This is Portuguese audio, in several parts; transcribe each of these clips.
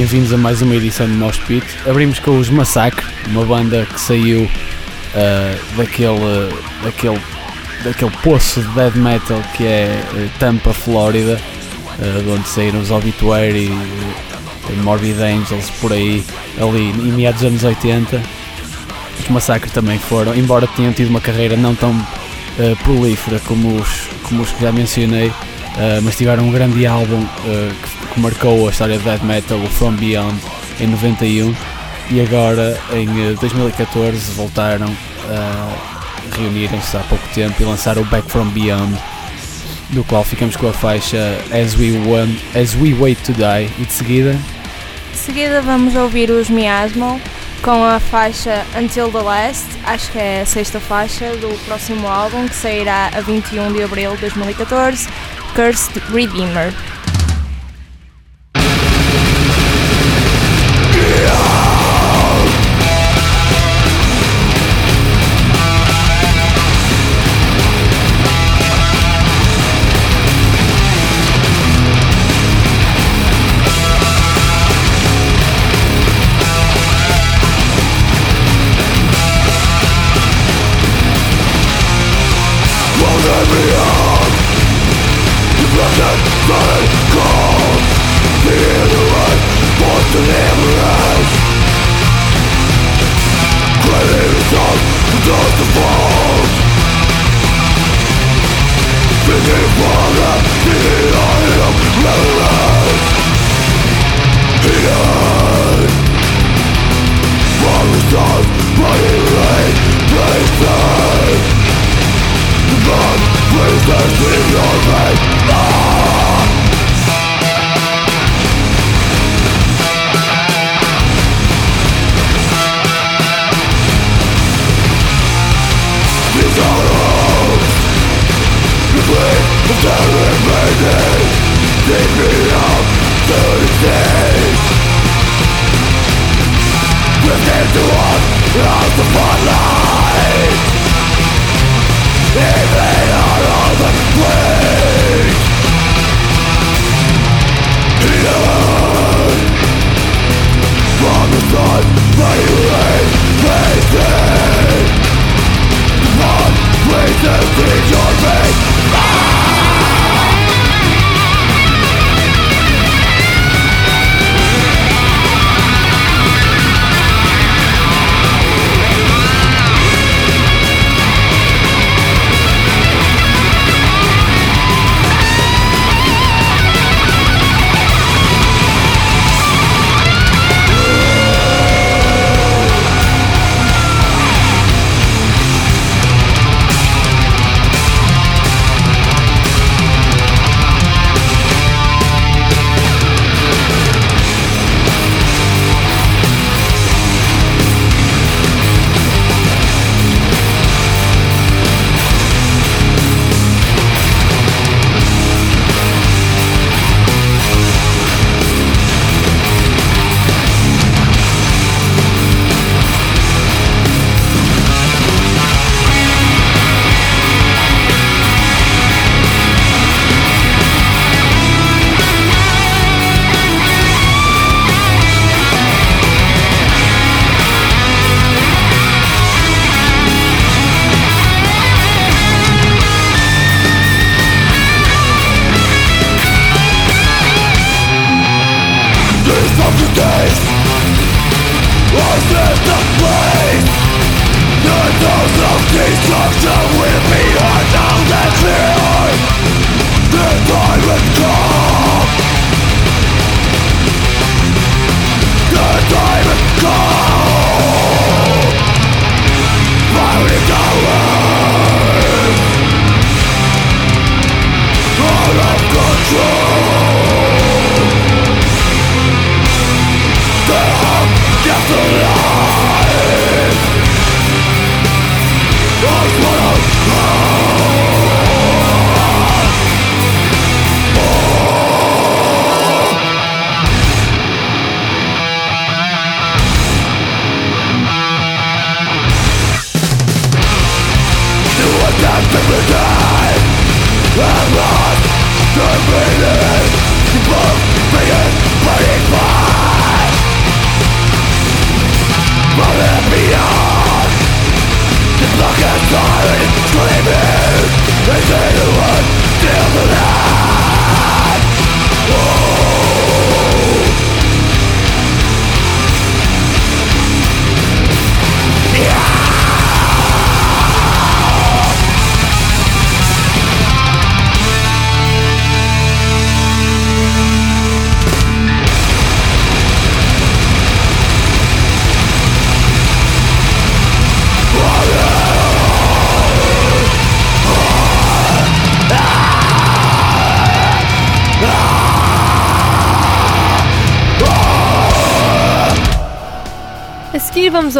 bem-vindos a mais uma edição de Mosh Pit. Abrimos com os Massacre, uma banda que saiu uh, daquele, daquele, daquele poço de death metal que é uh, Tampa, Flórida, uh, de onde saíram os Obituary, uh, Morbid Angels, por aí, ali em meados dos anos 80. Os Massacre também foram, embora tenham tido uma carreira não tão uh, prolífera como os, como os que já mencionei, mas tiveram um grande álbum que que marcou a história do death metal, o From Beyond, em 91 e agora em 2014 eh, voltaram a reunirem-se há pouco tempo e lançaram o Back From Beyond, do qual ficamos com a faixa As We, Want, As We Wait To Die. E de seguida... De seguida vamos ouvir os Miasmo com a faixa Until the Last, acho que é a sexta faixa do próximo álbum que sairá a 21 de abril de 2014, Cursed Redeemer.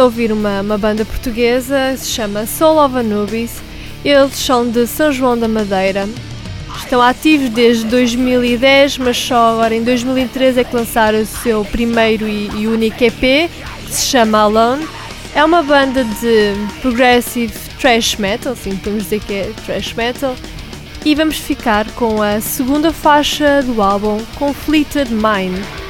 Ouvir uma, uma banda portuguesa, se chama Soul of Anubis. Eles são de São João da Madeira. Estão ativos desde 2010, mas só agora em 2013 é que lançaram o seu primeiro e, e único EP, que se chama Alone. É uma banda de progressive thrash metal, assim podemos dizer que é thrash metal. E vamos ficar com a segunda faixa do álbum, Conflicted Mind.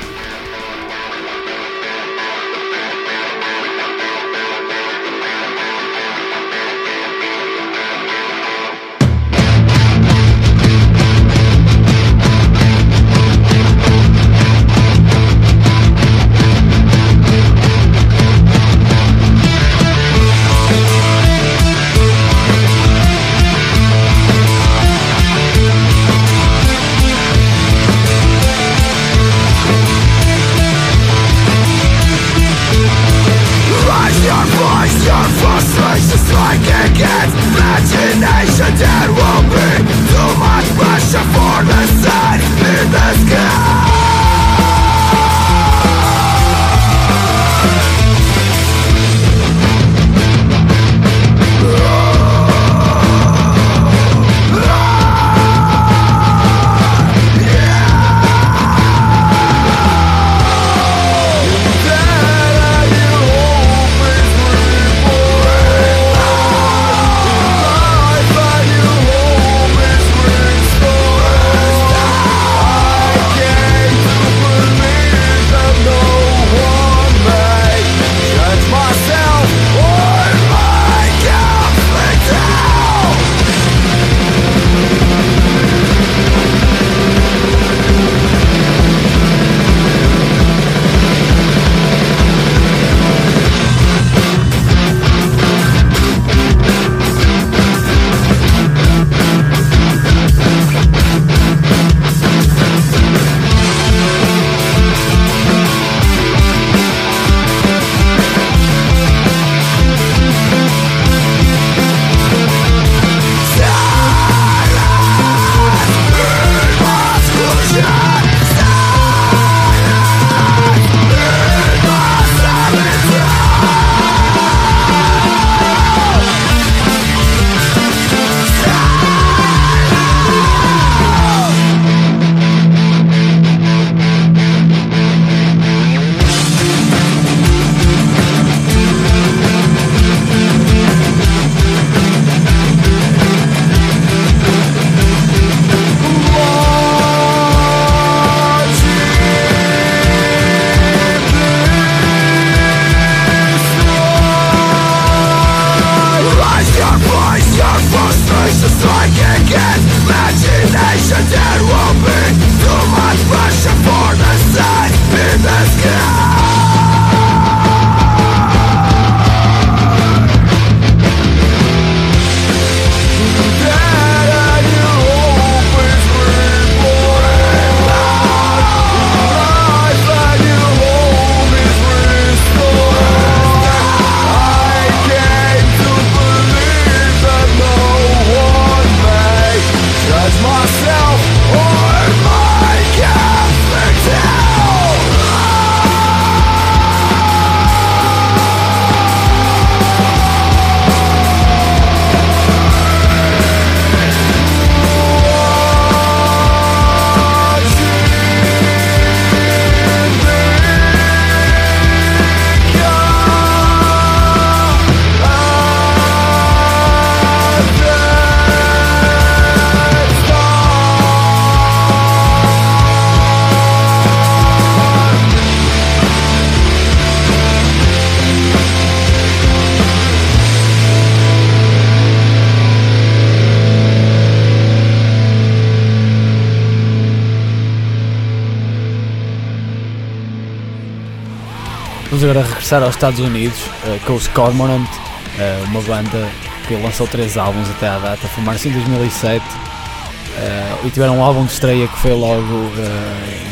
Regressar aos Estados Unidos uh, com os Cormorant, uh, uma banda que lançou três álbuns até à data, formaram-se em 2007 uh, e tiveram um álbum de estreia que foi logo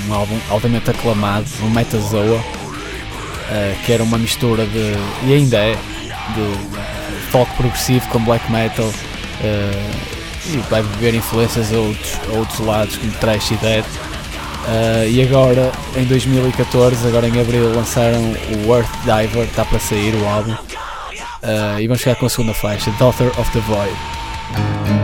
um álbum altamente aclamado, o Metazoa, que era uma mistura de, e ainda é, de folk progressivo com black metal e vai beber influências a outros, a outros lados como Trash e Dead. Uh, e agora, em 2014, agora em abril, lançaram o Earth Diver, está para sair o álbum. Uh, e vamos ficar com a segunda faixa, Daughter of the Void.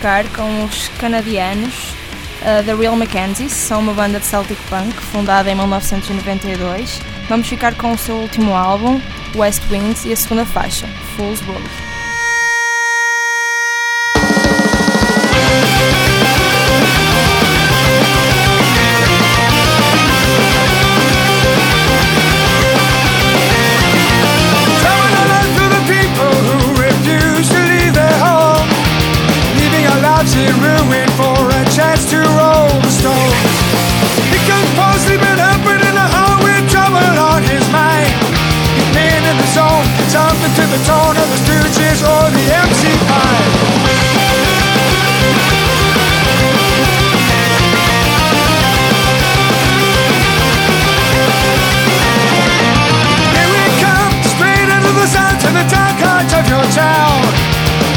Ficar com os canadianos uh, The Real Mackenzies, são uma banda de Celtic Punk fundada em 1992. Vamos ficar com o seu último álbum, West Winds, e a segunda faixa, Fool's Road. to roll the stones, He couldn't possibly been happening a heart with trouble on his mind. He'd been in the zone, jumping to the tone of the Stooges or the MC5. the dark of your town.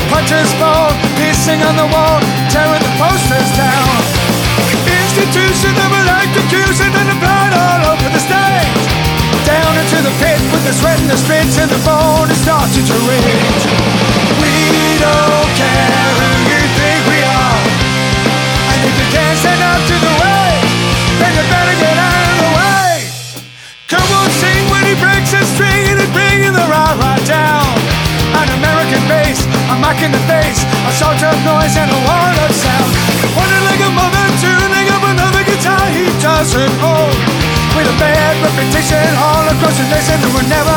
Punches fall, piercing on the wall, tearing posters down. Institution of a light and the blood all over the stage. Down into the pit with the sweat and the streets and the phone is starting to ring. We don't care who you think we are. And if you can't stand up to the way, then you better reputation all across the nation that were never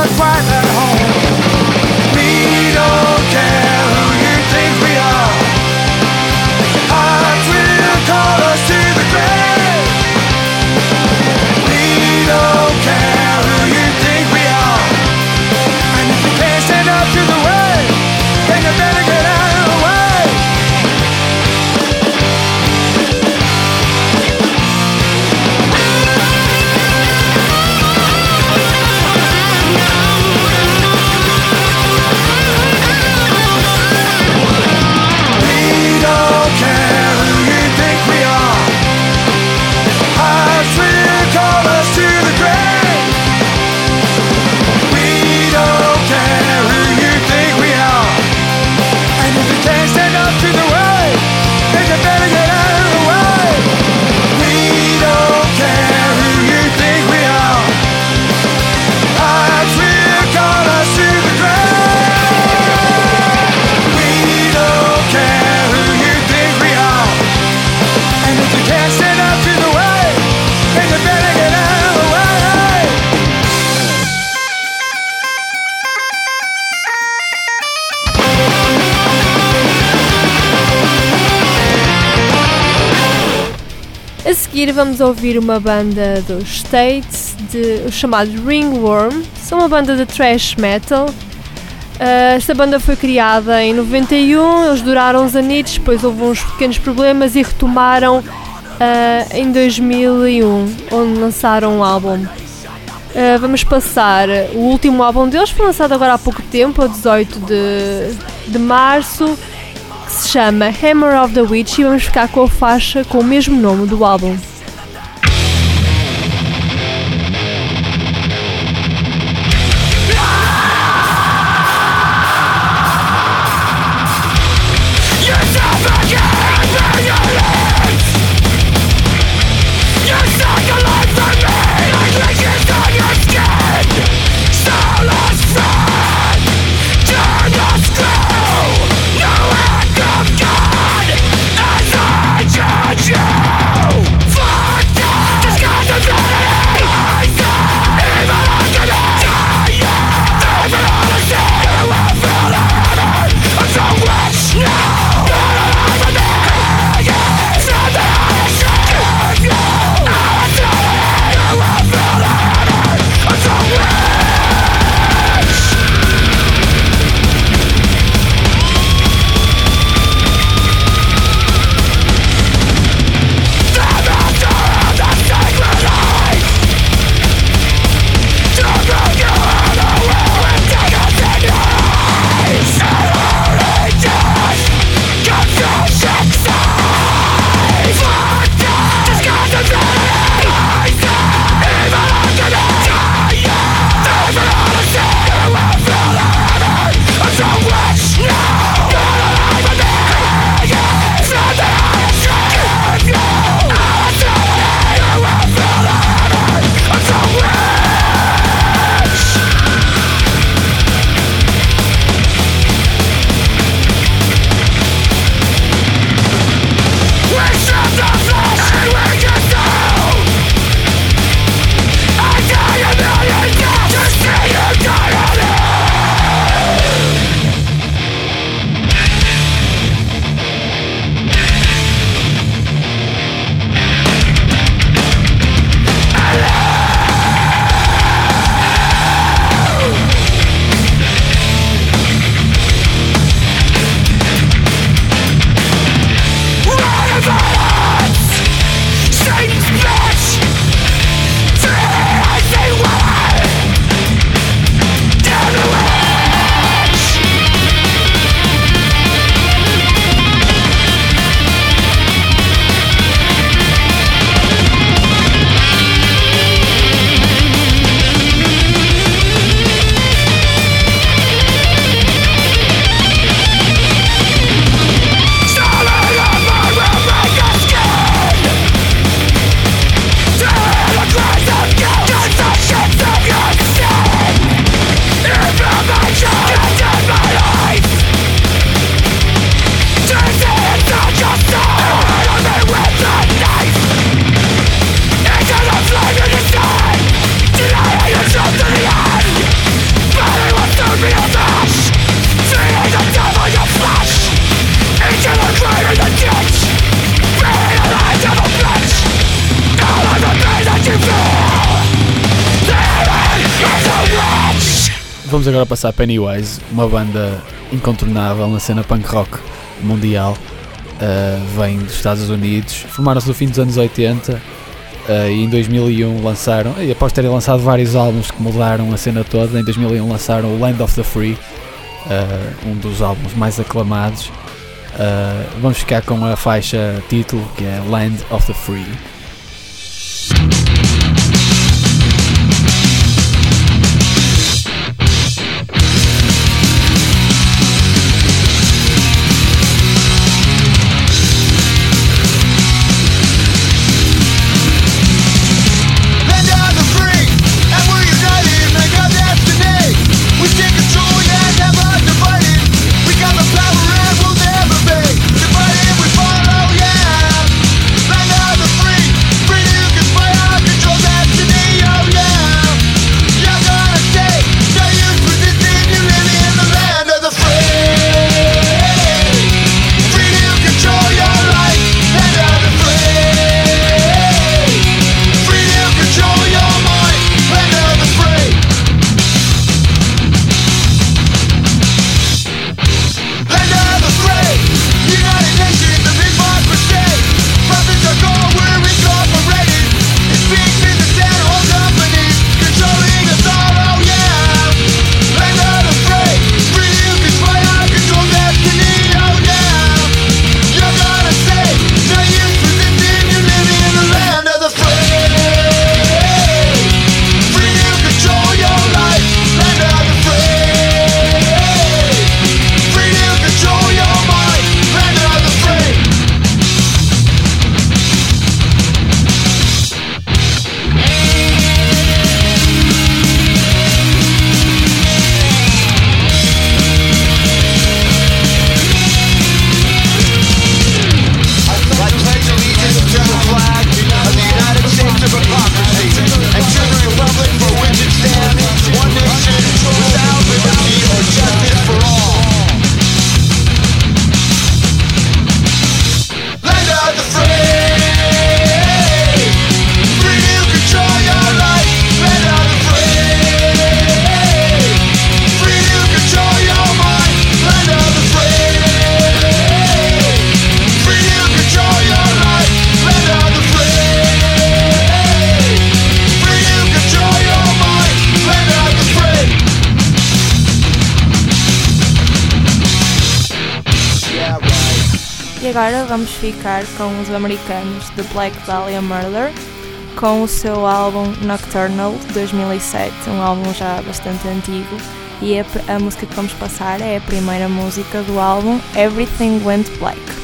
vamos ouvir uma banda dos States, de, chamado Ringworm. São uma banda de thrash metal. Uh, esta banda foi criada em 91, eles duraram uns anitos, depois houve uns pequenos problemas e retomaram uh, em 2001, onde lançaram um álbum. Uh, vamos passar o último álbum deles, foi lançado agora há pouco tempo, a 18 de, de março se chama Hammer of the Witch e vamos ficar com a faixa com o mesmo nome do álbum. Passar Pennywise, uma banda incontornável na cena punk rock mundial. Uh, vem dos Estados Unidos, formaram-se no fim dos anos 80 uh, e em 2001 lançaram, e após terem lançado vários álbuns que mudaram a cena toda, em 2001 lançaram o Land of the Free, uh, um dos álbuns mais aclamados. vamos ficar com a faixa título que é Land of the Free. Agora vamos ficar com os americanos The Black Dahlia Murder com o seu álbum Nocturnal de 2007, um álbum já bastante antigo. E a, a música que vamos passar é a primeira música do álbum Everything Went Black.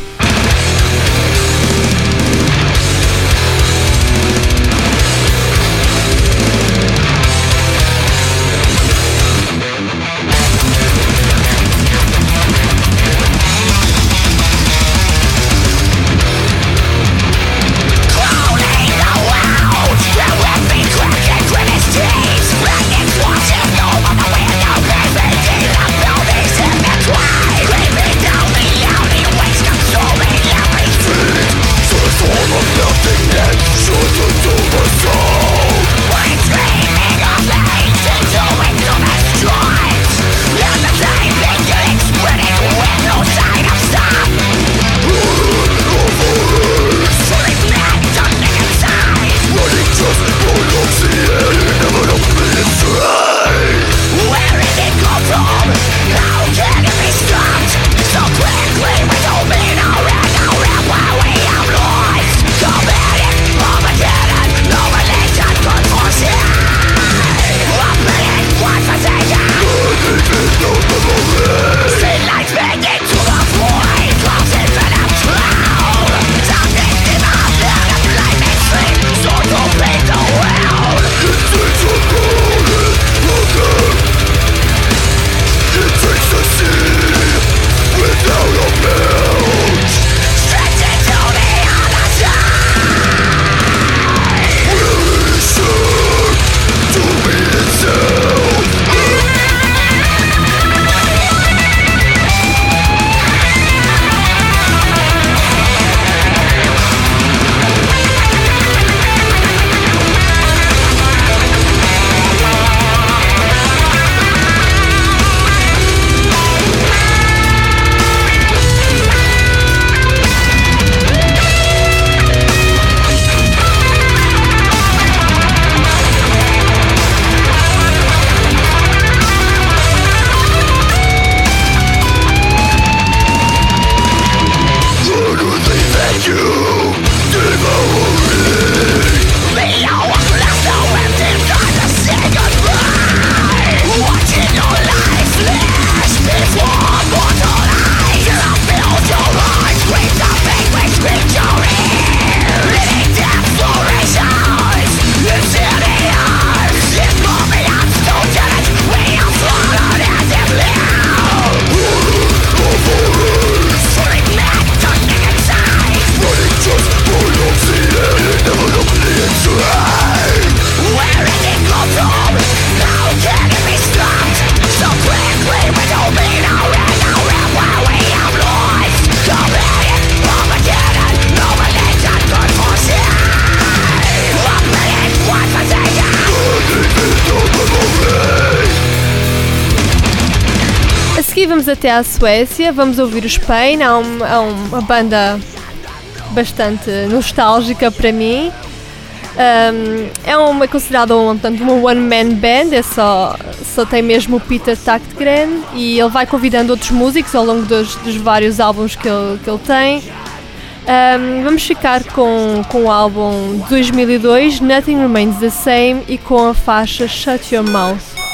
Vamos até à Suécia, vamos ouvir os Pain, há, um, há uma banda bastante nostálgica para mim. Um, é uma considerada um, portanto, uma one man band, é só, só tem mesmo o Peter Taktgren e ele vai convidando outros músicos ao longo dos, dos vários álbuns que ele, que ele tem. Um, vamos ficar com, com o álbum 2002, Nothing Remains the Same, e com a faixa Shut Your Mouth.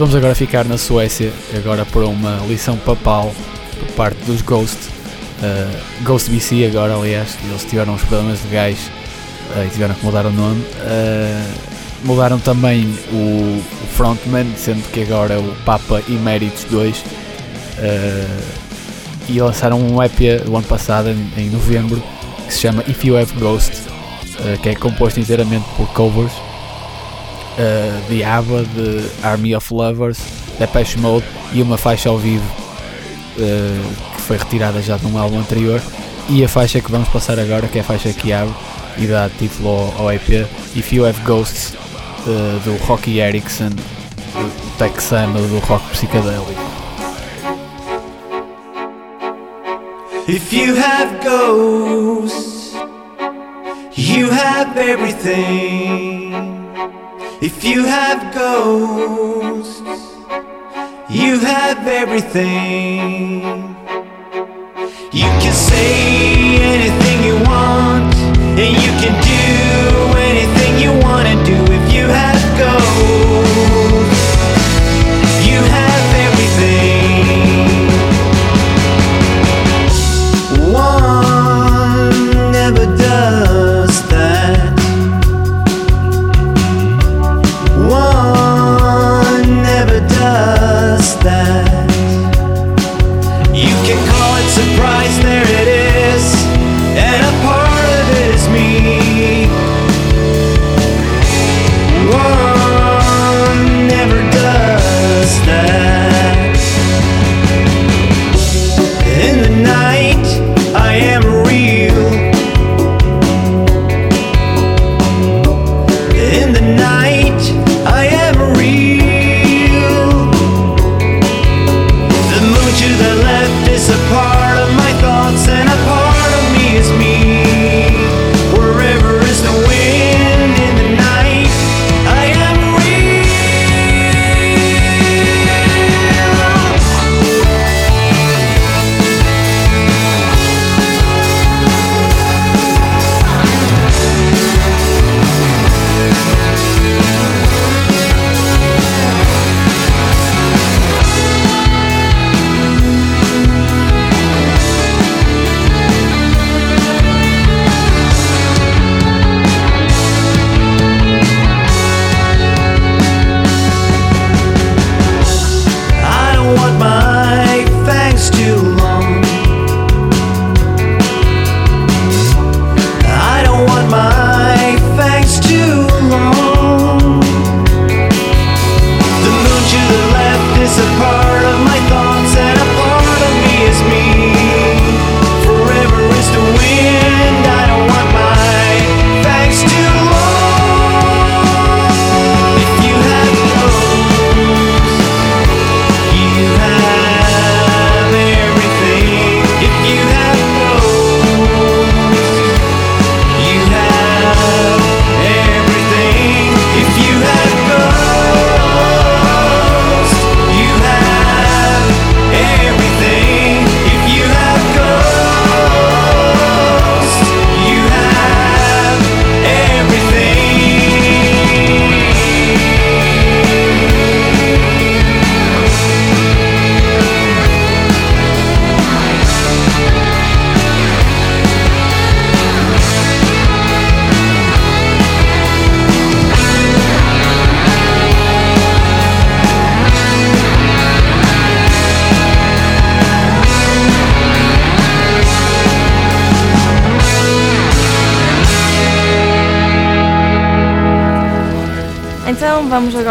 Vamos agora ficar na Suécia, agora para uma lição papal por parte dos Ghost. Uh, Ghost BC agora, aliás, eles tiveram uns problemas legais uh, e tiveram que mudar o nome. Uh, mudaram também o, o, frontman, sendo que agora é o Papa Emeritus 2. e lançaram um EP o ano passado, em, em, novembro, que se chama If You Have Ghost, que é composto inteiramente por covers uh, de ABBA, de Army of Lovers, Depeche Mode e uma faixa ao vivo uh, que foi retirada já de um álbum anterior e a faixa que vamos passar agora, que é a faixa que abre e dá título ao, EP If You Have Ghosts uh, do Rocky Erickson, o texano do rock psicadélico. If you have ghosts, you have everything. If you have ghosts, you have everything. You can say anything you want, and you can do anything you want to do if you have ghosts.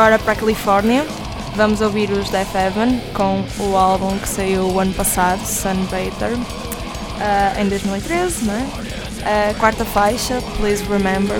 agora para a Califórnia. Vamos ouvir os Death Heaven com o álbum que saiu o ano passado, Sunbather, uh, eh, em 2013, né? A quarta faixa, Please Remember.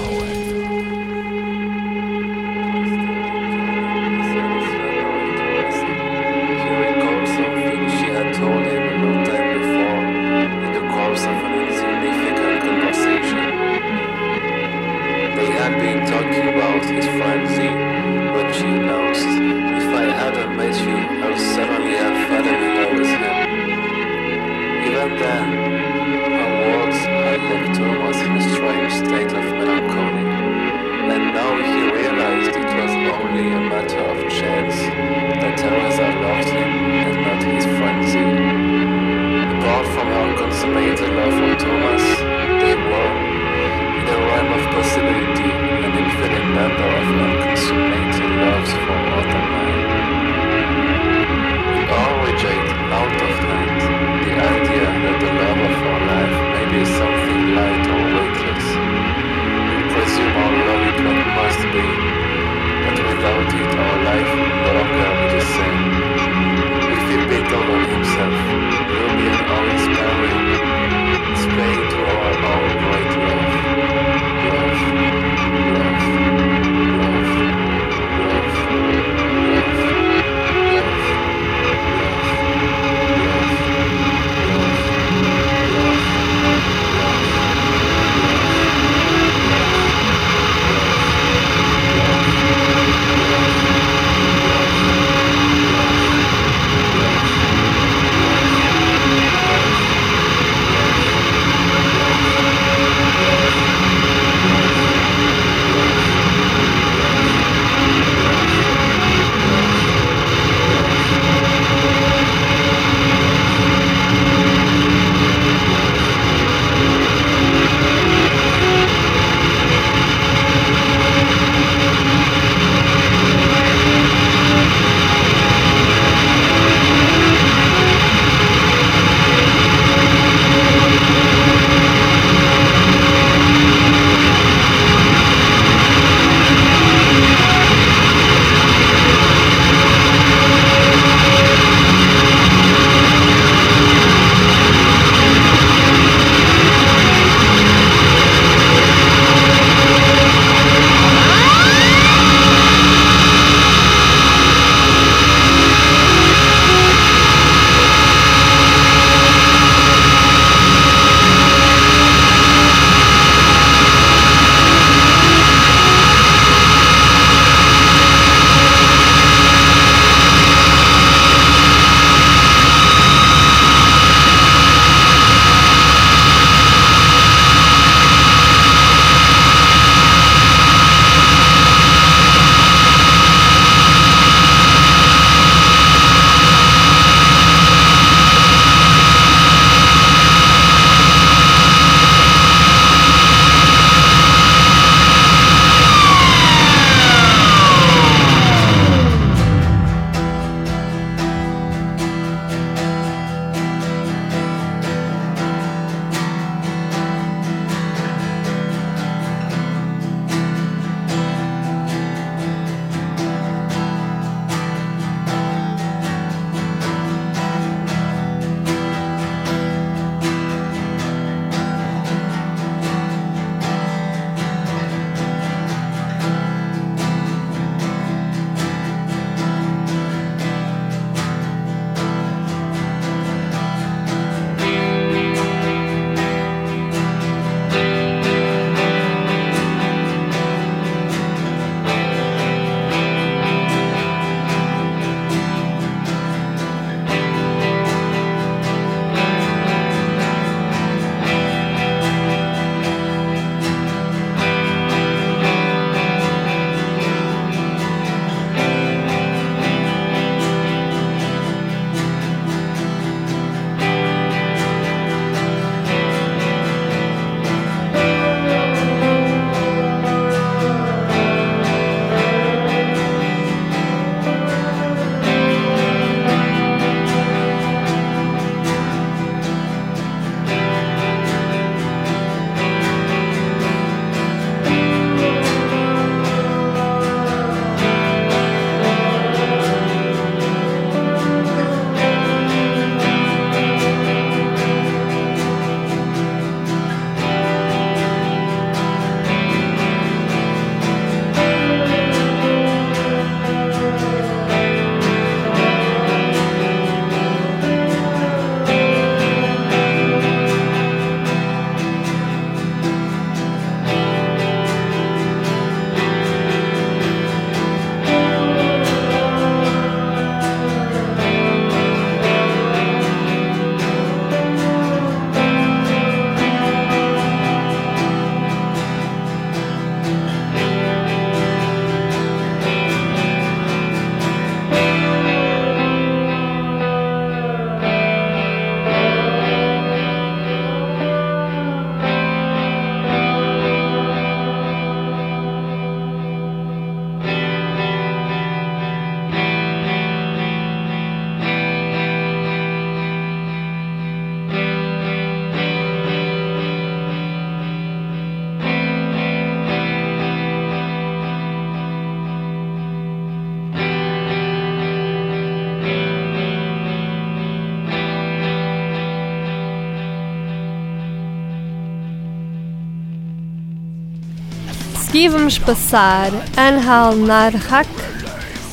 Seguir vamos passar Anhal Narhak,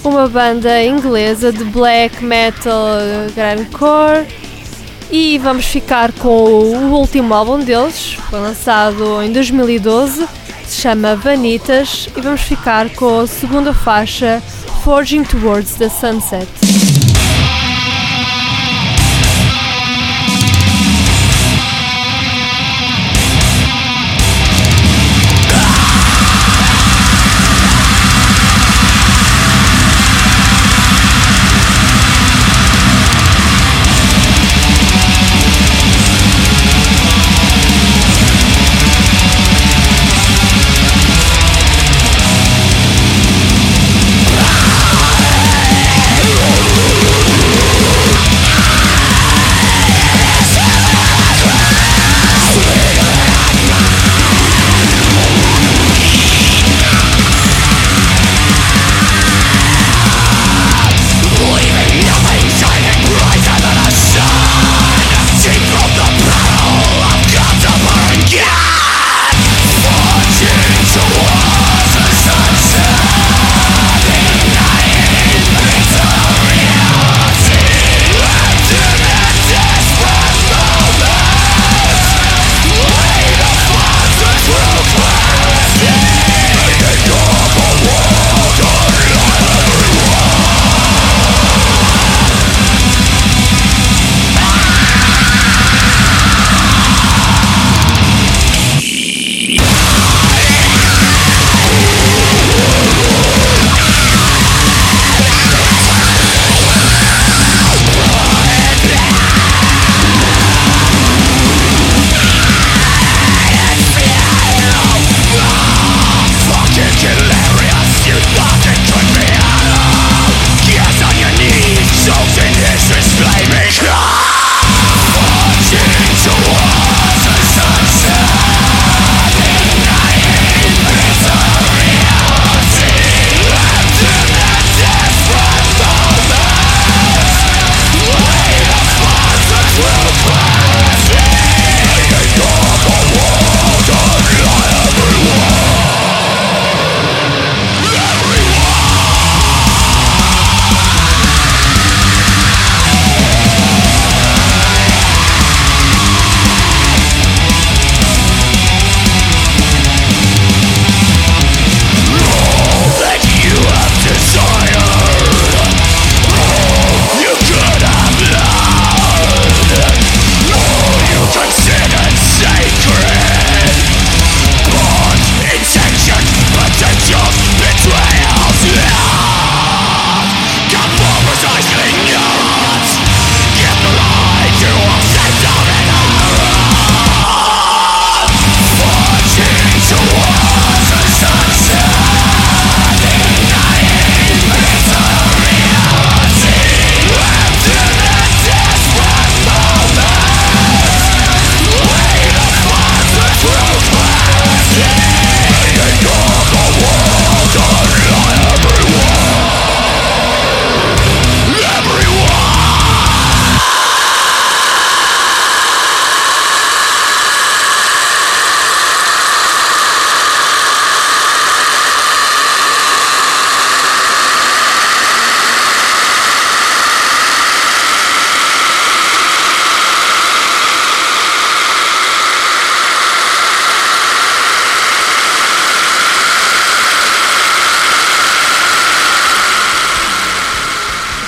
uma banda inglesa de black metal grindcore e vamos ficar com o último álbum deles, foi lançado em 2012, se chama Vanitas e vamos ficar com a segunda faixa Forging Towards the Sunset.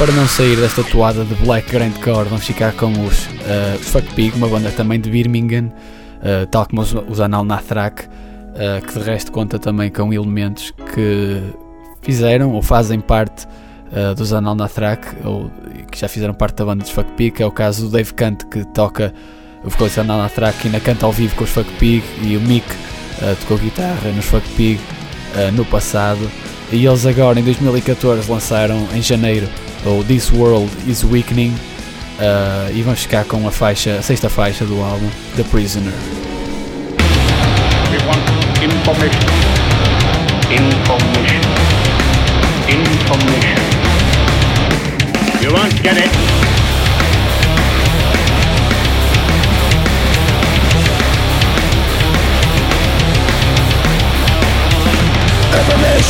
Para não sair desta toada de Black Grindcore, vamos ficar com os, uh, Fuck Pig, uma banda também de Birmingham, uh, tal como os, os Anal Nathrak, uh, que de resto conta também com elementos que fizeram ou fazem parte uh, dos Anal Nathrak, ou que já fizeram parte da banda dos Fuck Pig, é o caso do Dave Kant, que toca o vocalista Anal Nathrak e ainda canta ao vivo com os Fuck Pig, e o Mick tocou guitarra nos Fuck Pig no passado. E eles agora, em 2014, lançaram em janeiro ou This World is Weakening, uh, e vamos ficar com a faixa, a sexta faixa do álbum, The Prisoner. We want information. Information. Information. You won't get it.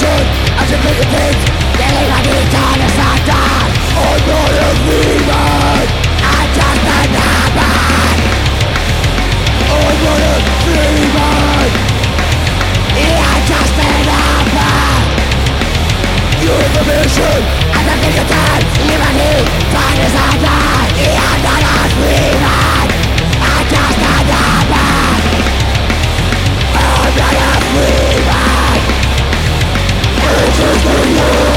or solution I don't think of time Even if time is our time He had the last we had I just had a bad I'm the last we had It's just for you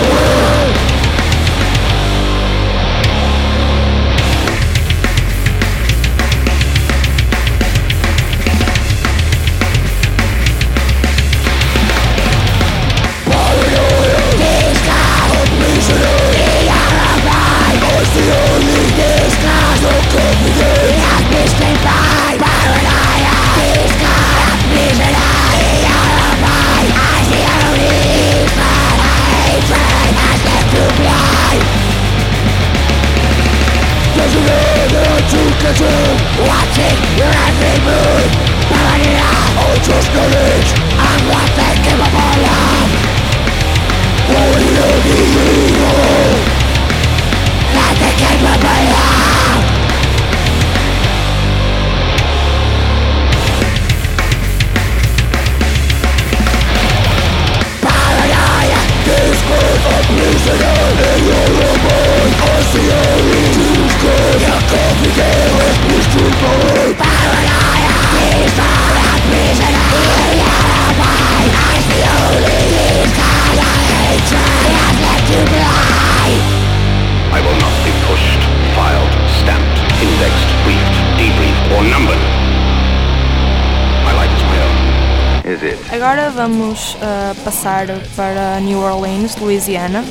vamos uh, passar para New Orleans, Louisiana.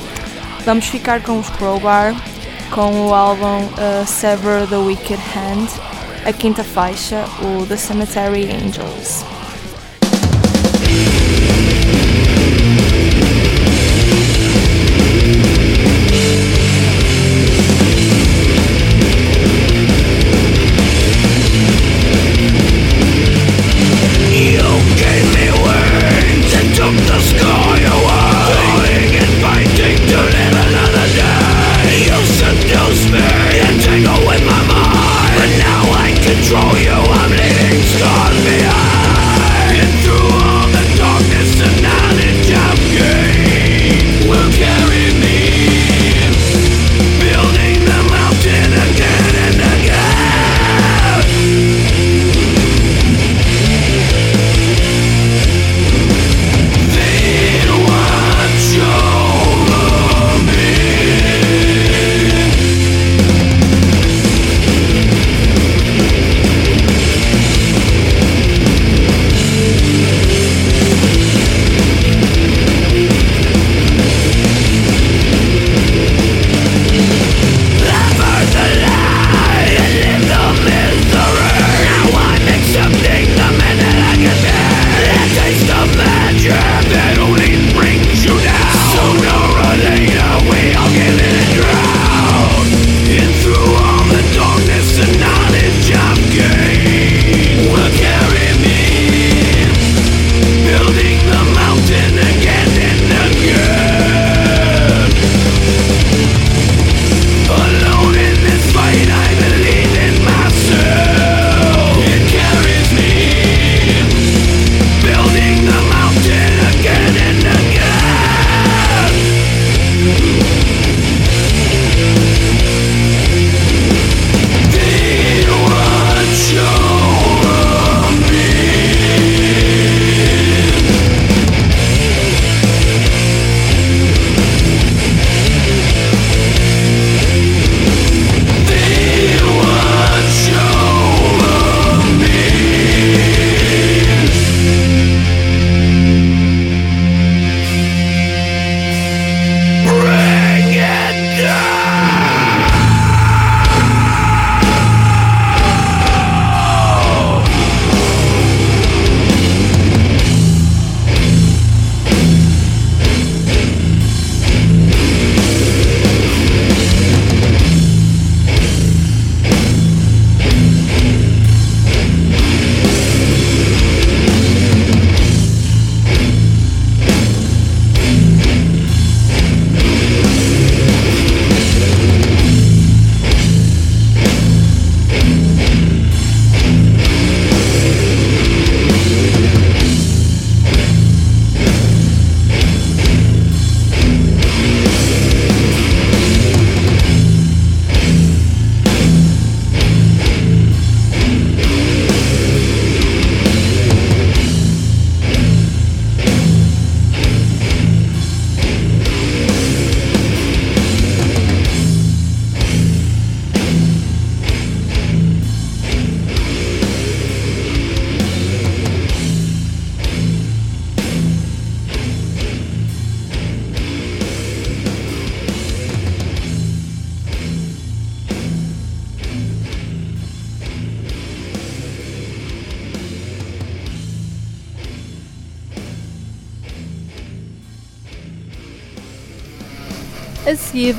Vamos ficar com os Crowbar, com o álbum uh, Sever the Wicked Hand, a quinta faixa, o The Cemetery Angels.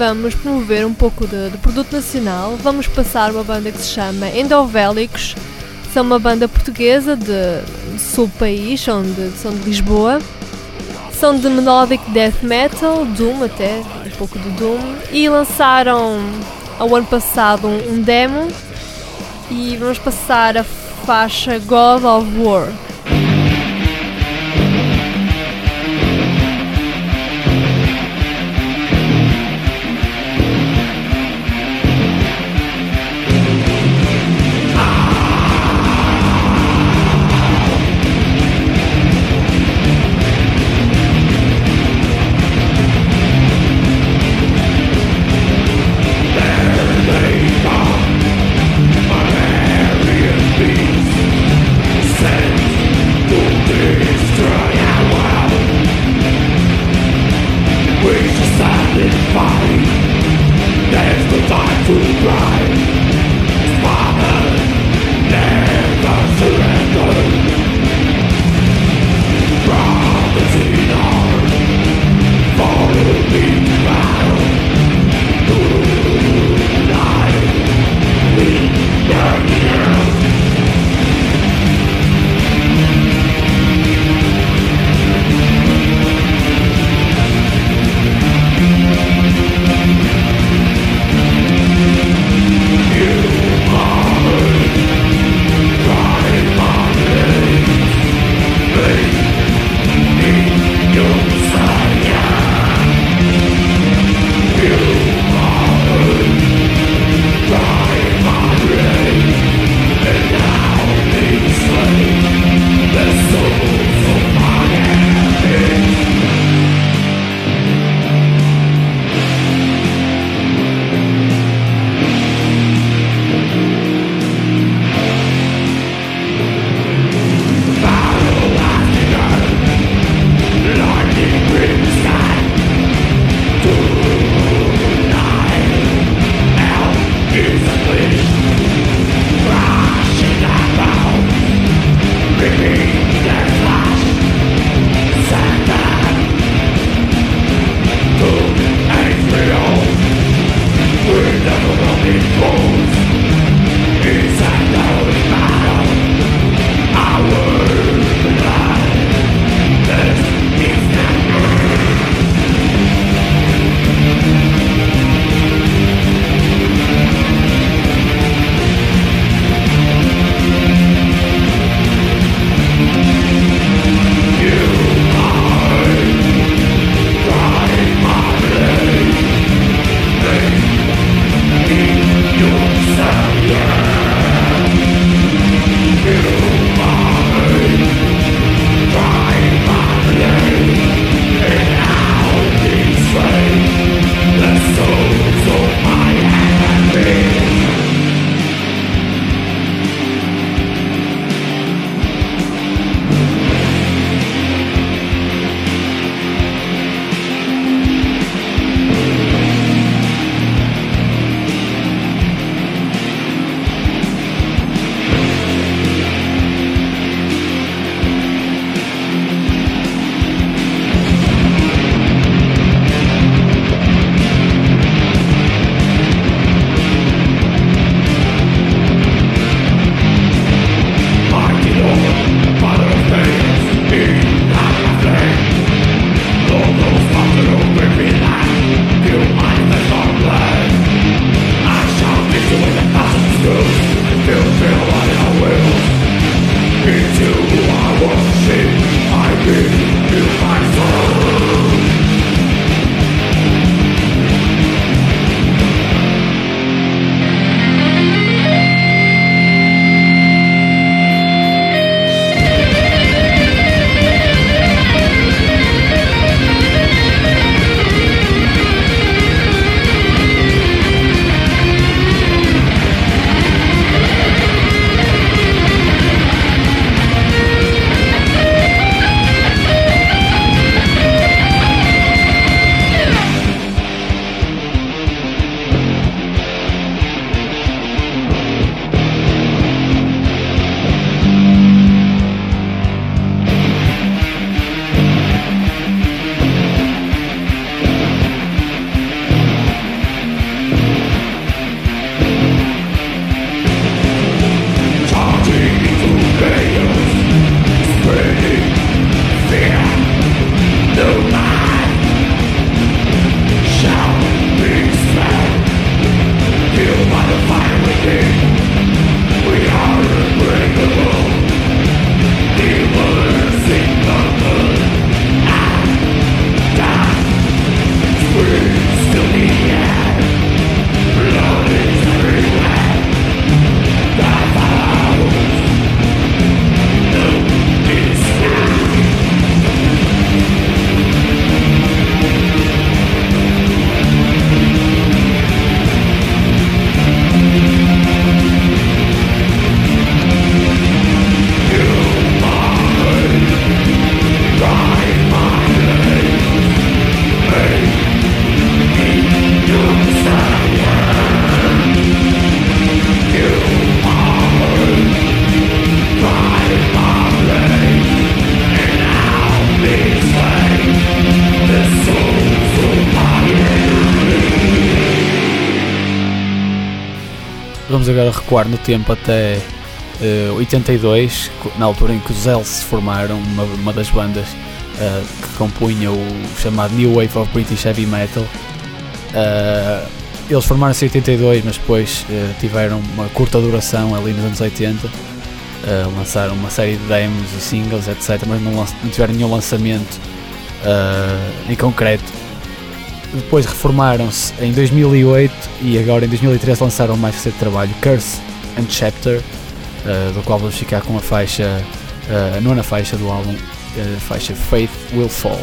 Vamos promover um pouco de, de produto nacional. Vamos passar uma banda que se chama Endovélicos. São uma banda portuguesa de, sul do país, são de, são de Lisboa. São de melodic death metal, doom até, um pouco de doom. E lançaram ao ano passado um, um demo. E vamos passar a faixa God of War. Recuar no tempo até eh, 82, co- na altura em que os Els se formaram, uma, uma das bandas eh, que compunha o chamado New Wave of British Heavy Metal. Eh, eles formaram-se em 82, mas depois tiveram uma curta duração ali nos anos 80. Eh, lançaram uma série de demos e singles, etc. Mas não, não tiveram nenhum lançamento em concreto. Depois reformaram-se em 2008 e agora em 2013 lançaram mais recente trabalho, Curse and Chapter, eh, do qual vamos ficar com a faixa, eh, a nona faixa do álbum, eh, a faixa Faith Will Fall.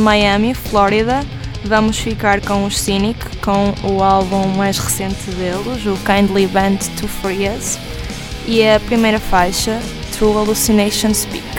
Miami, Flórida. Vamos ficar com os Cynic, com o álbum mais recente deles, o Kindly Band to Free Us. E a primeira faixa, True Hallucination Speak.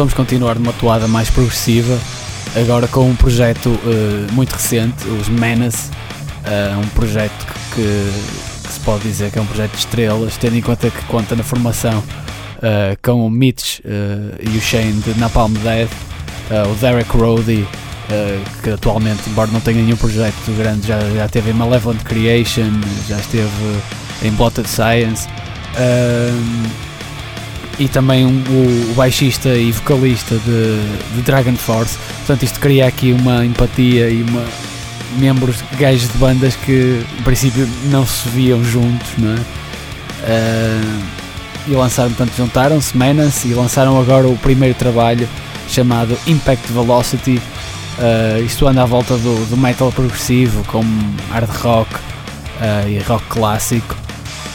Vamos continuar numa toada mais progressiva, agora com um projeto eh, muito recente, os Menace, eh, um projeto que, que se pode dizer que é um projeto de estrelas, tendo em conta que conta na formação eh, com o Mitch e o Shane de Napalm Dead, eh, o Derek Roddy, eh, que atualmente, embora não tenha nenhum projeto grande, já, já esteve em Malevolent Creation, já esteve em Blotted Science. E também um- o, baixista e vocalista de, de Dragon Force. Portanto, isto cria aqui uma empatia e uma membros gajos de bandas que em princípio não se viam juntos, não é? Ah, e lançaram, portanto, juntaram-se, Menace, e lançaram agora o primeiro trabalho chamado Impact Velocity. Ah, isto anda à volta do, do metal progressivo, com hard rock ah, e rock clássico.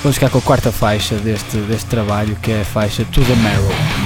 Vamos ficar com a quarta faixa deste, deste trabalho, que é a faixa To The Marrow.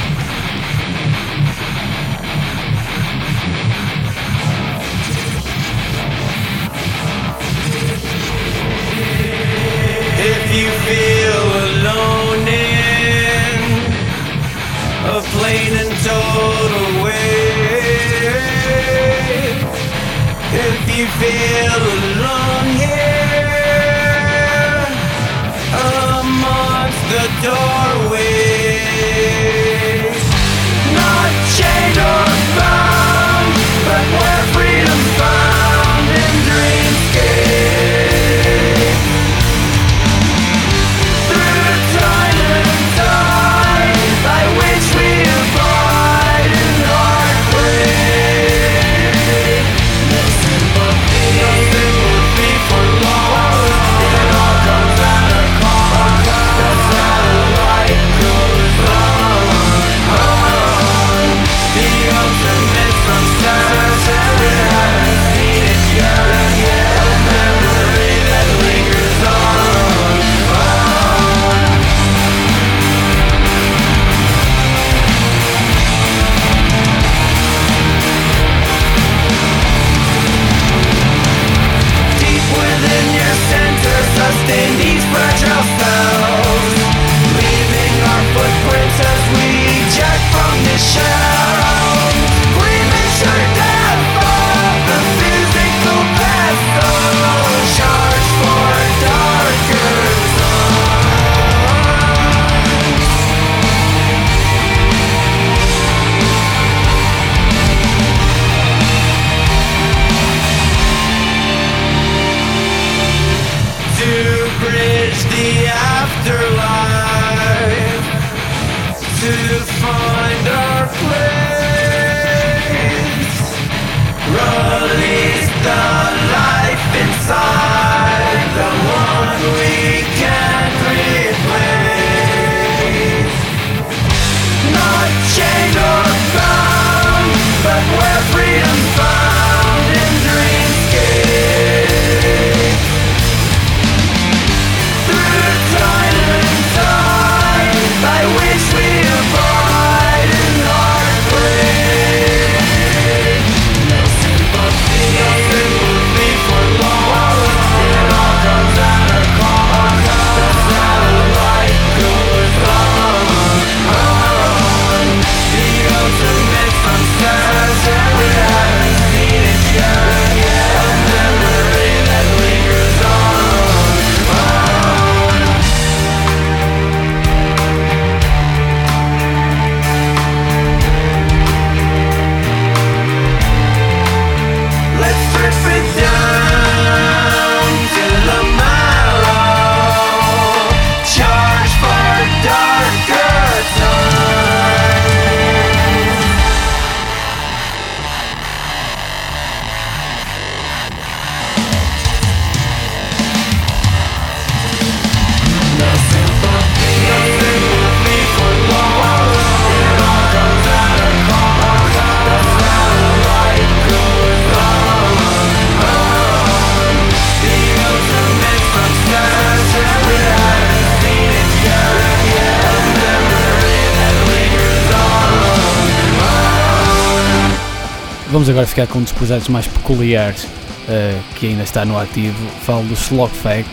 Ficar com um dos projetos mais peculiares eh, que ainda está no ativo. Falo do Slogfag,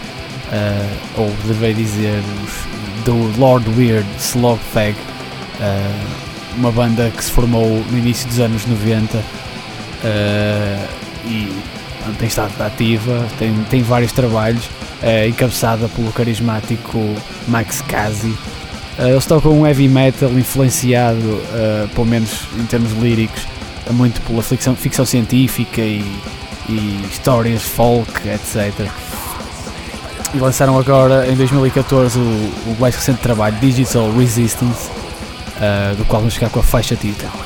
eh, ou deveria dizer do Lord Weird Slogfag, eh, uma banda que se formou no início dos anos 90 eh, e tem estado ativa, tem, tem vários trabalhos, encabeçada pelo carismático Max Casi. Eles tocam um heavy metal influenciado, pelo menos em termos líricos, muito pela ficção, ficção científica e, e histórias folk, etc. E lançaram agora em 2014 o, o mais recente trabalho Digital Resistance, eh, do qual vamos ficar com a faixa título.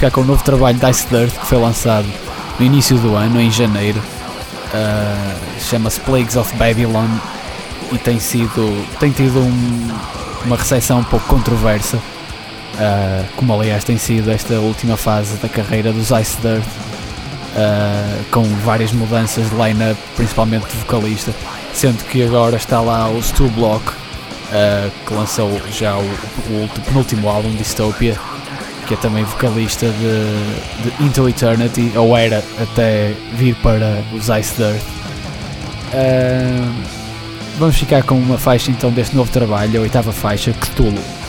Ficar com o novo trabalho da Ice Dirt que foi lançado no início do ano, em janeiro. Ah, Chama-se Plagues of Babylon e tem sido tem tido um- uma recepção um pouco controversa, ah, como aliás tem sido esta última fase da carreira dos Ice Dirt, ah, com várias mudanças de line-up, principalmente de vocalista, sendo que agora está lá o Stu Block, que lançou já o, o ulti- penúltimo álbum, Dystopia, que é também vocalista de, de Into Eternity, ou era até vir para os Ice Dirt. Ah, vamos ficar com uma faixa então deste novo trabalho, a oitava faixa, Cthulhu.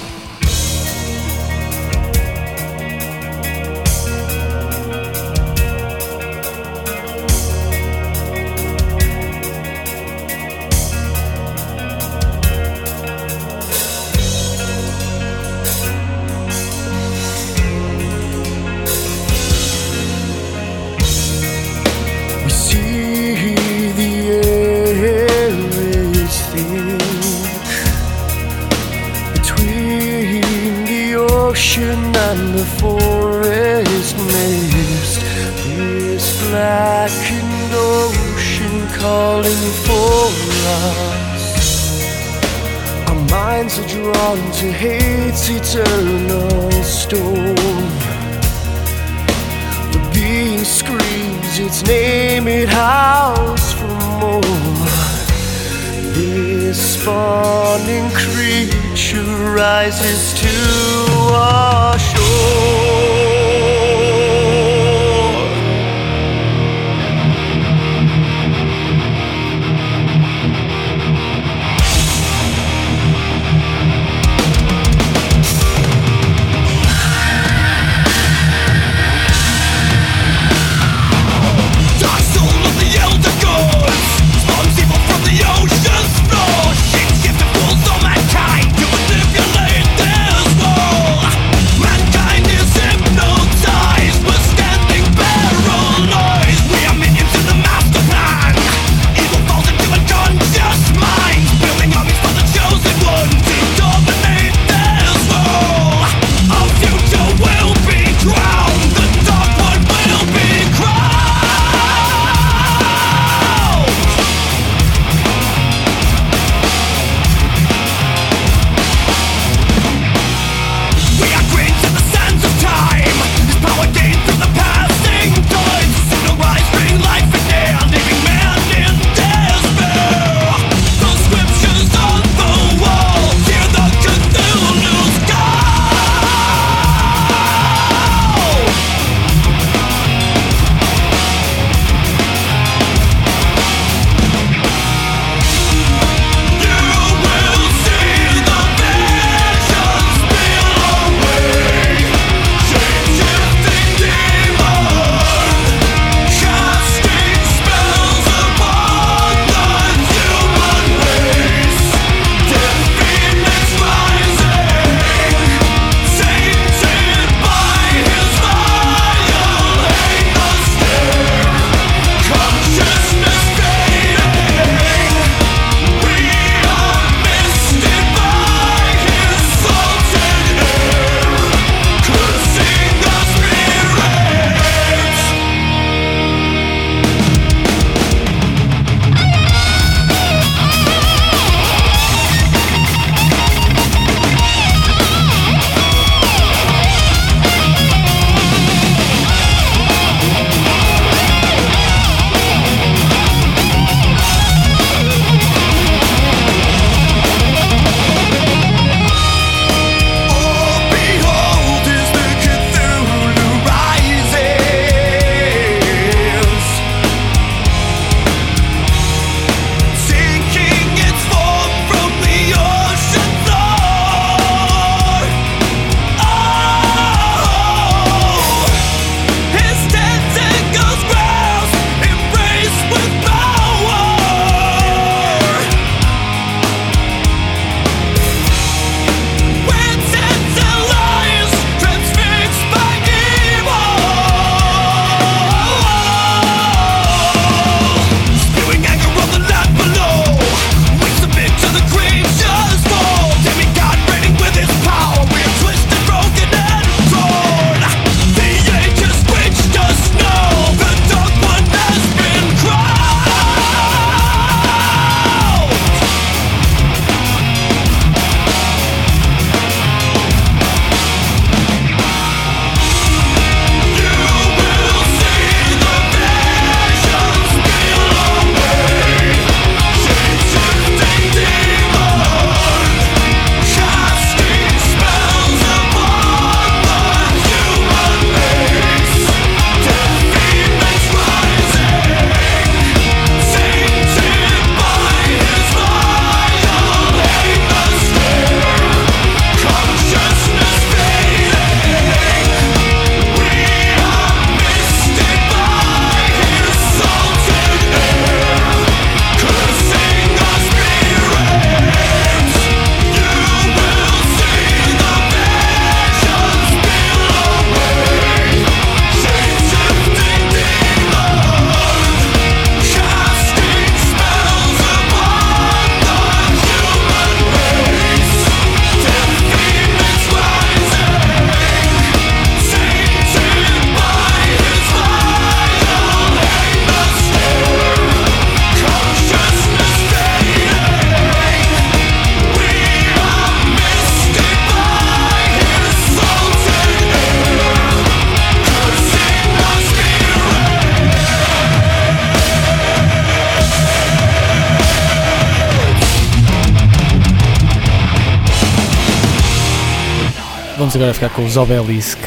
Agora ficar com os Obelisk,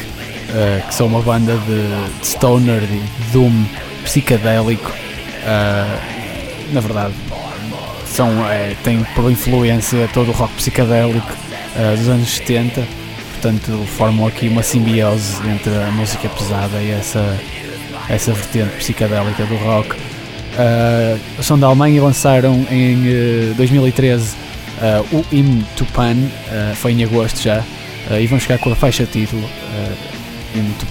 eh, que são uma banda de, de stoner, de doom psicadélico. Eh, na verdade, são, eh, têm por influência todo o rock psicadélico eh, dos anos 70. Portanto, formam aqui uma simbiose entre a música pesada e essa, essa vertente psicadélica do rock. Uh, são da Alemanha e lançaram em uh, 2013 uh, o Hymn to Pan, uh, foi em agosto já, uh, e vão chegar com a faixa título uh, Hymn to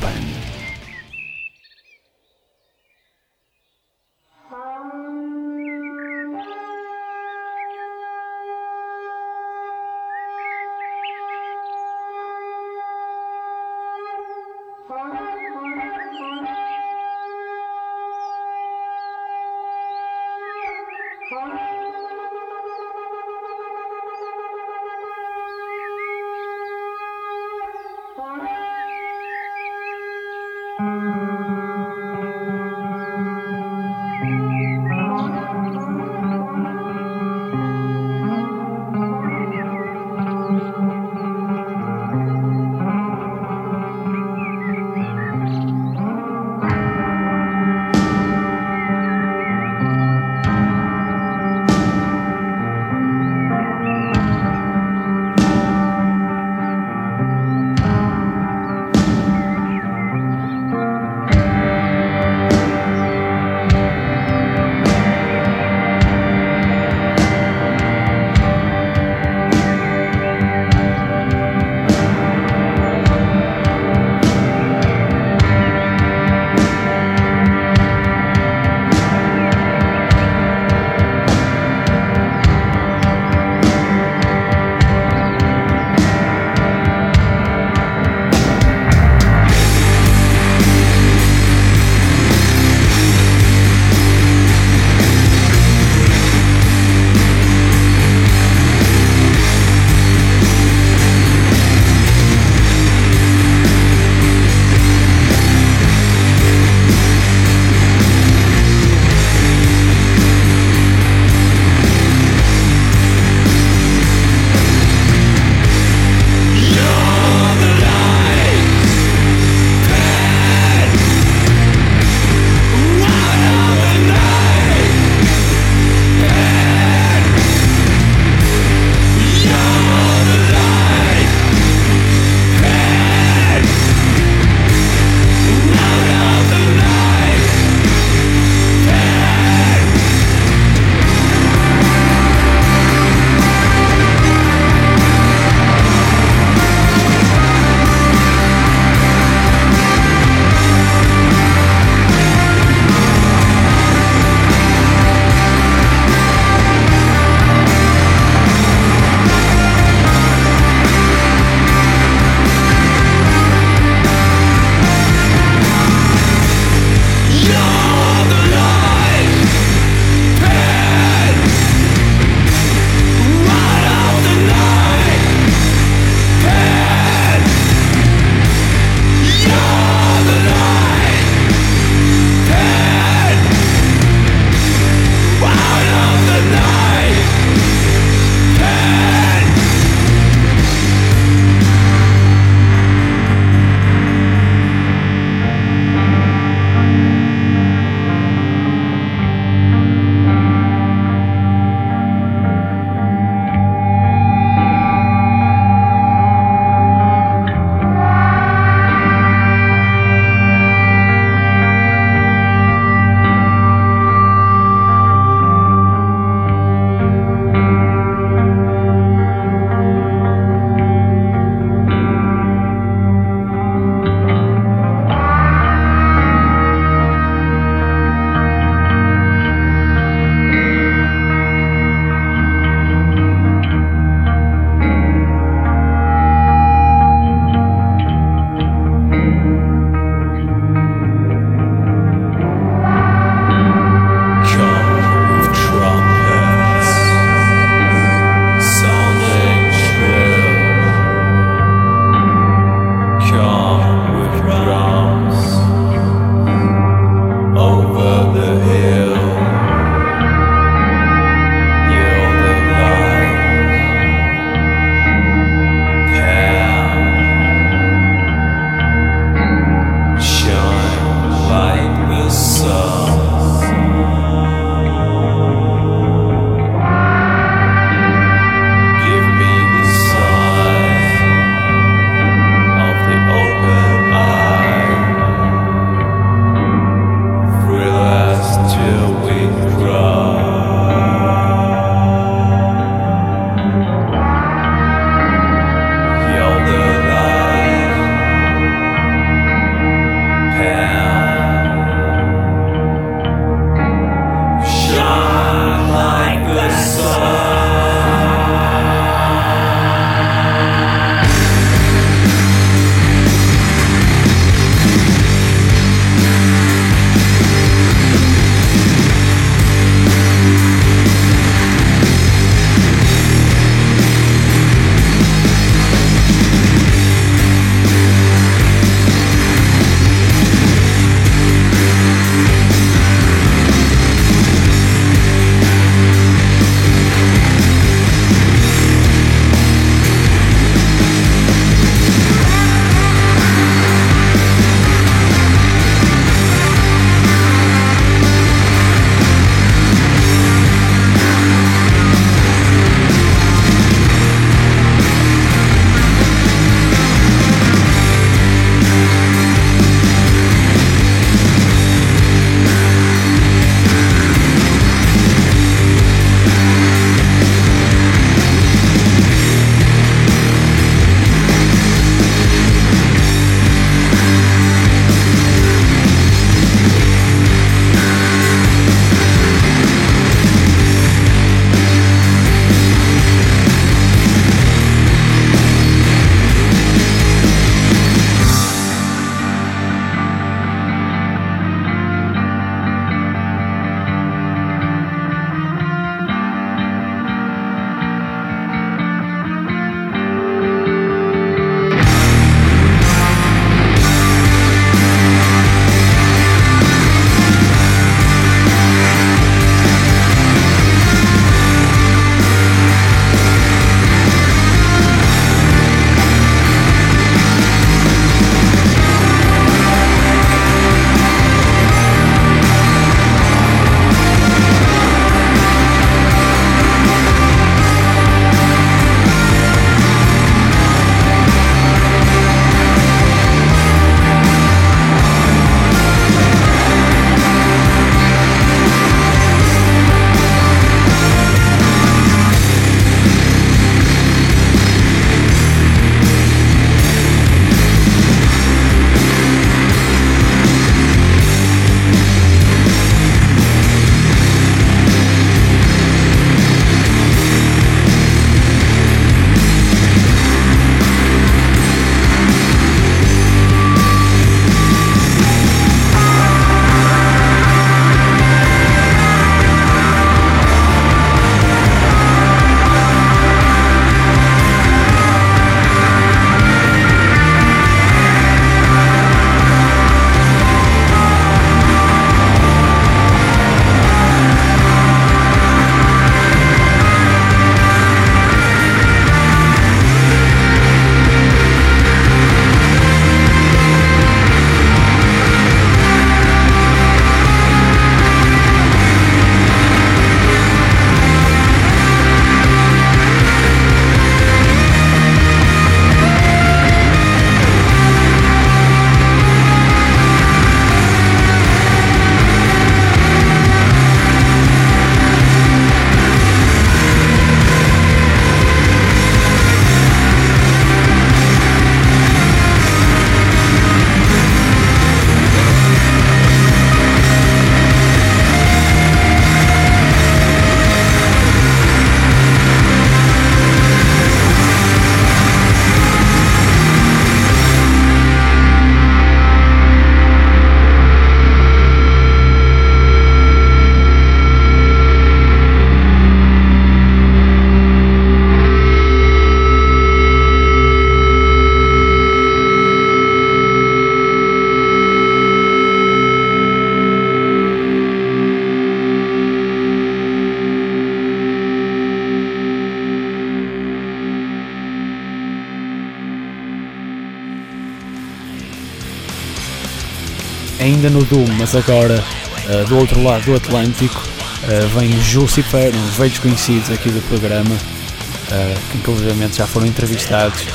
agora uh, do outro lado do Atlântico, uh, vem Jucifer, uns velhos conhecidos aqui do programa, uh, que inclusive já foram entrevistados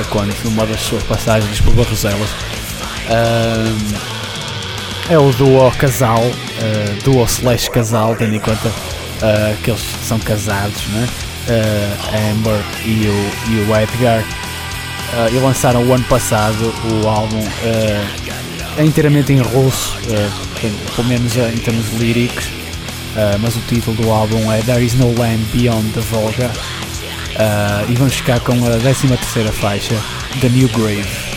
a quando numa das suas passagens por Barroselas. É o duo casal, uh, duo slash casal, tendo em conta que eles são casados, né? A Amber e o, e o Edgar. E lançaram o ano passado o álbum é inteiramente em russo, pelo menos em termos líricos, mas o título do álbum é There Is No Land Beyond the Volga. e vamos ficar com a 13 terceira faixa, The New Grave.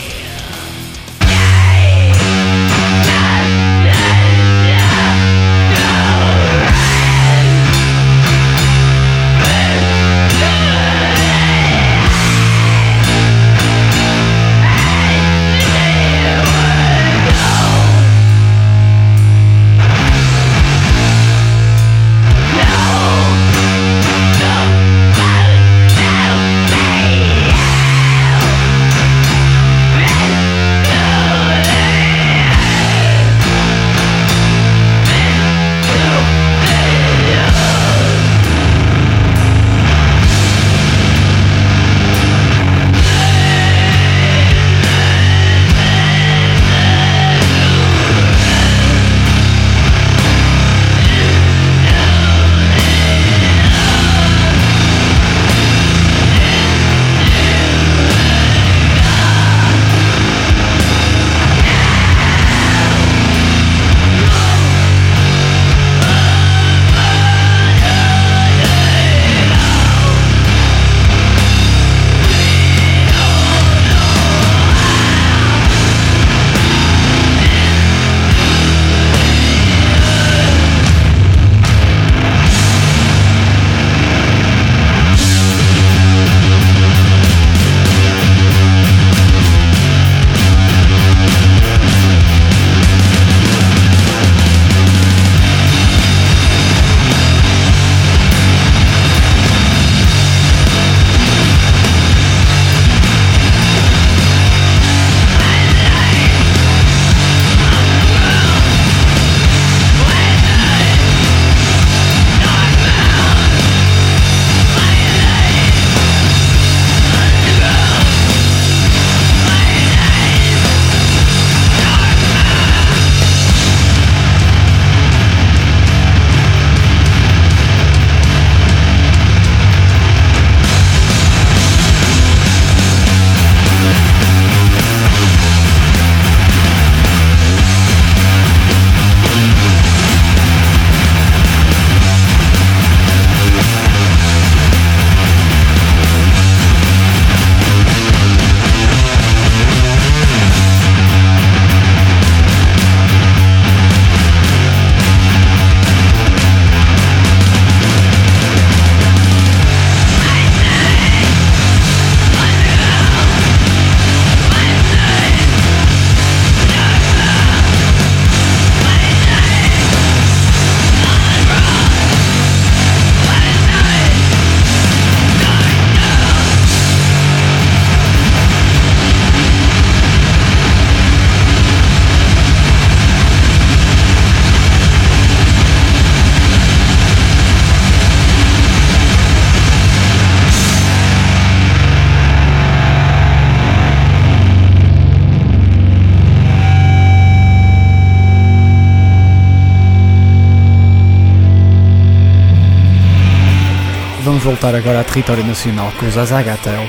Agora a território nacional com os Azagatel,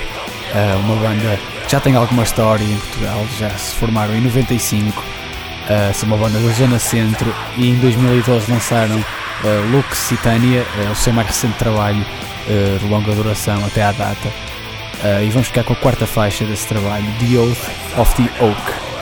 eh, uma banda que já tem alguma história em Portugal, já se formaram em 95, eh, são uma banda da Zona Centro e em 2012 lançaram eh, Lux Titania, o seu mais recente trabalho de longa duração até à data. E vamos ficar com a quarta faixa desse trabalho, The Oath of the Oak.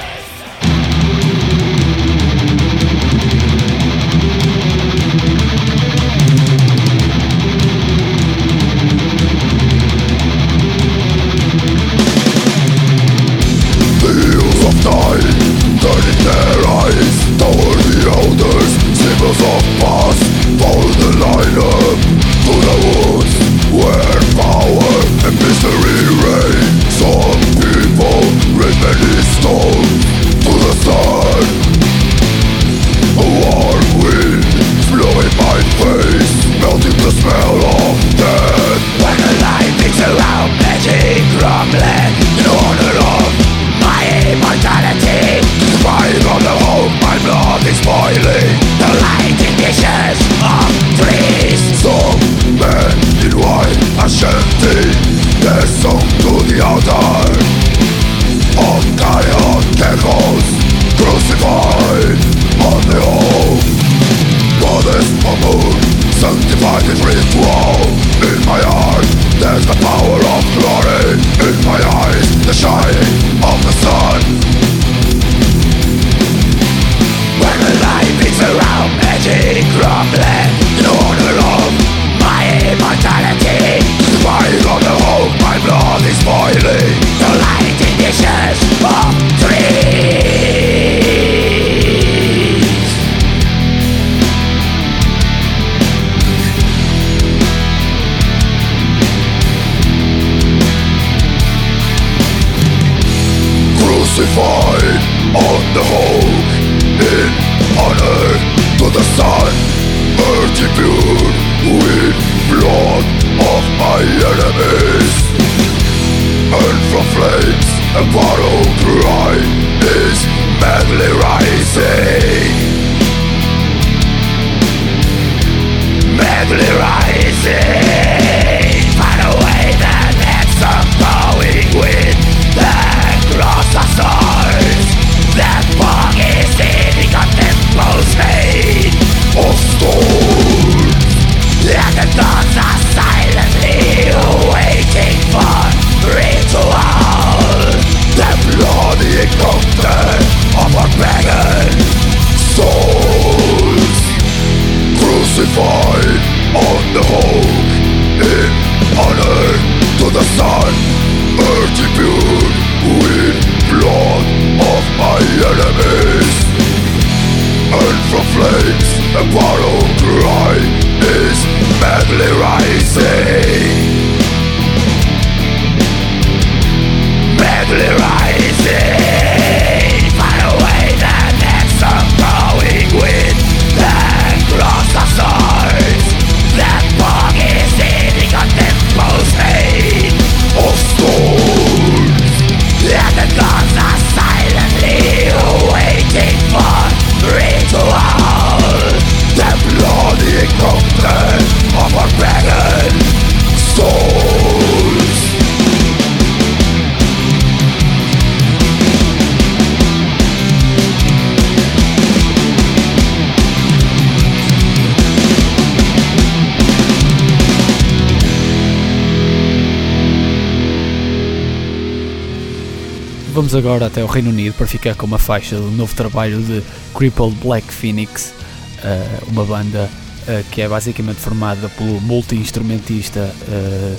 Vamos agora até o Reino Unido para ficar com uma faixa do novo trabalho de Crippled Black Phoenix, eh, uma banda eh, que é basicamente formada pelo multi-instrumentista eh,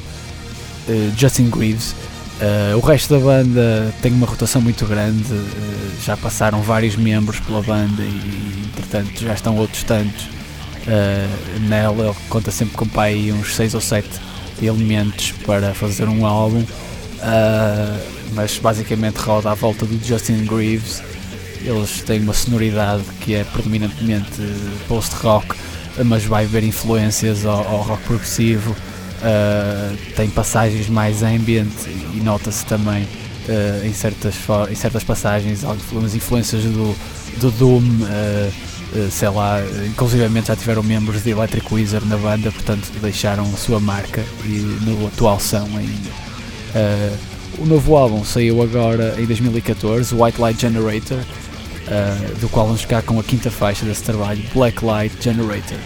Justin Greaves. O resto da banda tem uma rotação muito grande, já passaram vários membros pela banda e, entretanto, já estão outros tantos. Nela ele conta sempre com pai uns 6 ou 7 elementos para fazer um álbum. Mas basicamente roda à volta do Justin Greaves. Eles têm uma sonoridade que é predominantemente post-rock, mas vai haver influências ao, ao rock progressivo. Uh, tem passagens mais ambient e nota-se também uh, em, certas em certas passagens algumas influências do, do Doom. uh, sei lá, inclusivamente já tiveram membros de Electric Wizard na banda, portanto deixaram a sua marca e no atual são ainda. O novo álbum saiu agora em 2014, White Light Generator, uh, do qual vamos ficar com a quinta faixa desse trabalho, Black Light Generator.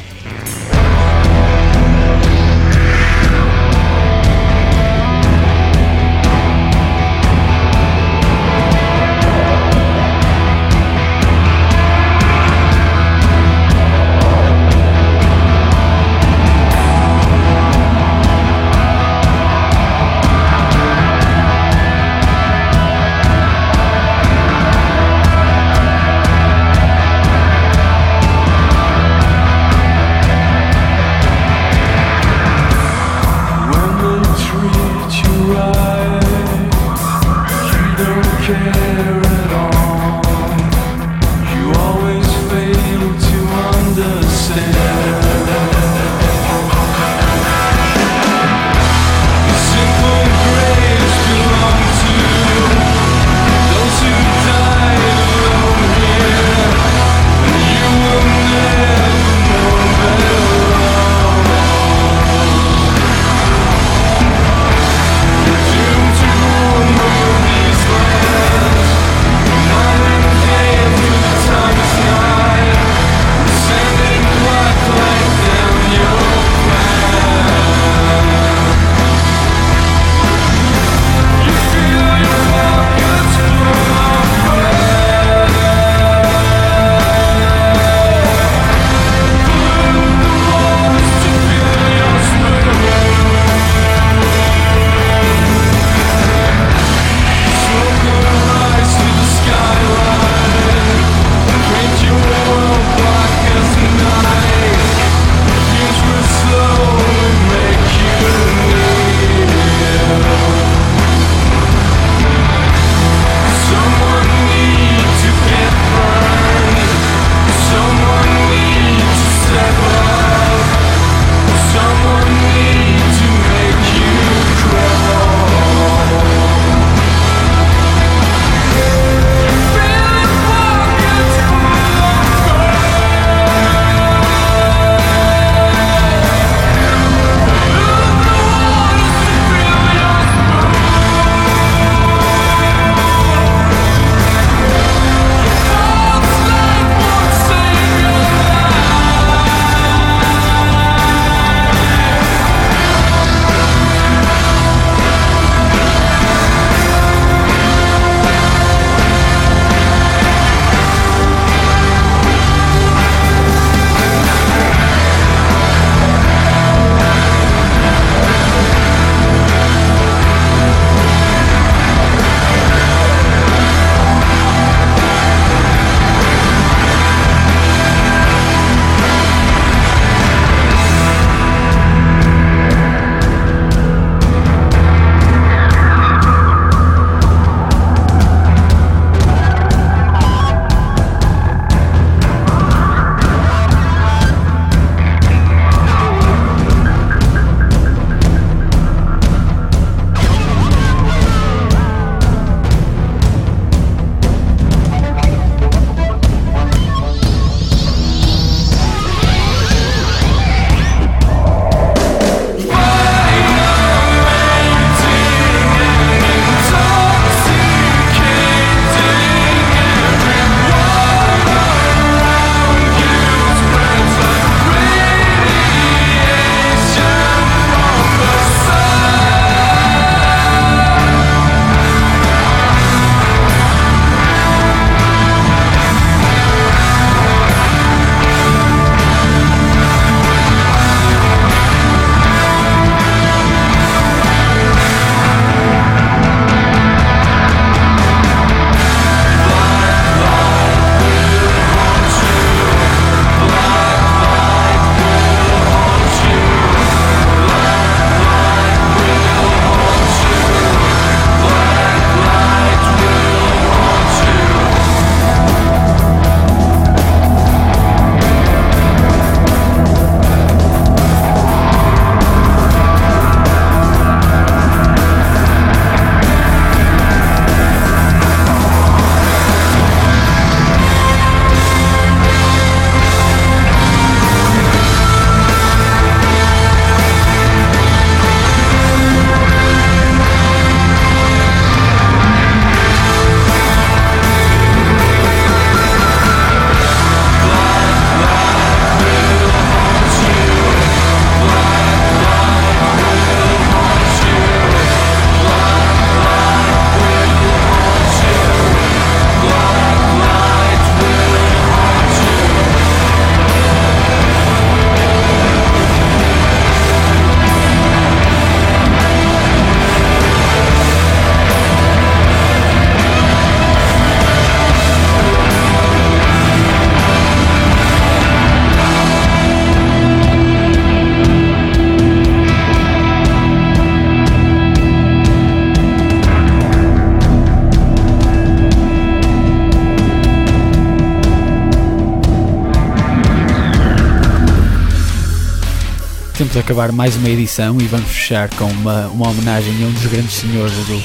Acabar mais uma edição e vamos fechar com uma, uma homenagem a um dos grandes senhores do,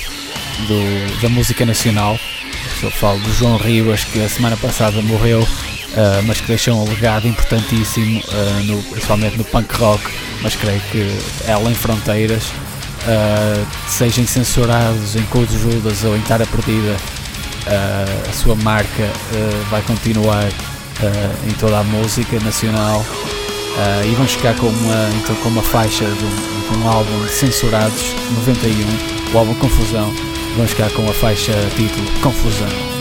do- da música nacional. Eu falo do João Ribas, que a semana passada morreu, ah, mas que deixou um legado importantíssimo, ah, no- principalmente no punk rock, mas creio que ela em fronteiras, ah, sejam censurados em Cor Judas ou em Tara Perdida, a sua marca vai continuar em toda a música nacional. Ah, e vamos ficar com uma, então, com uma faixa de um, de um álbum Censurados 91, o álbum Confusão. Vamos ficar com a faixa título Confusão.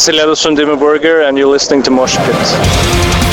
Is Elias from Dimmu Burger, and you're listening to Mosh Pit.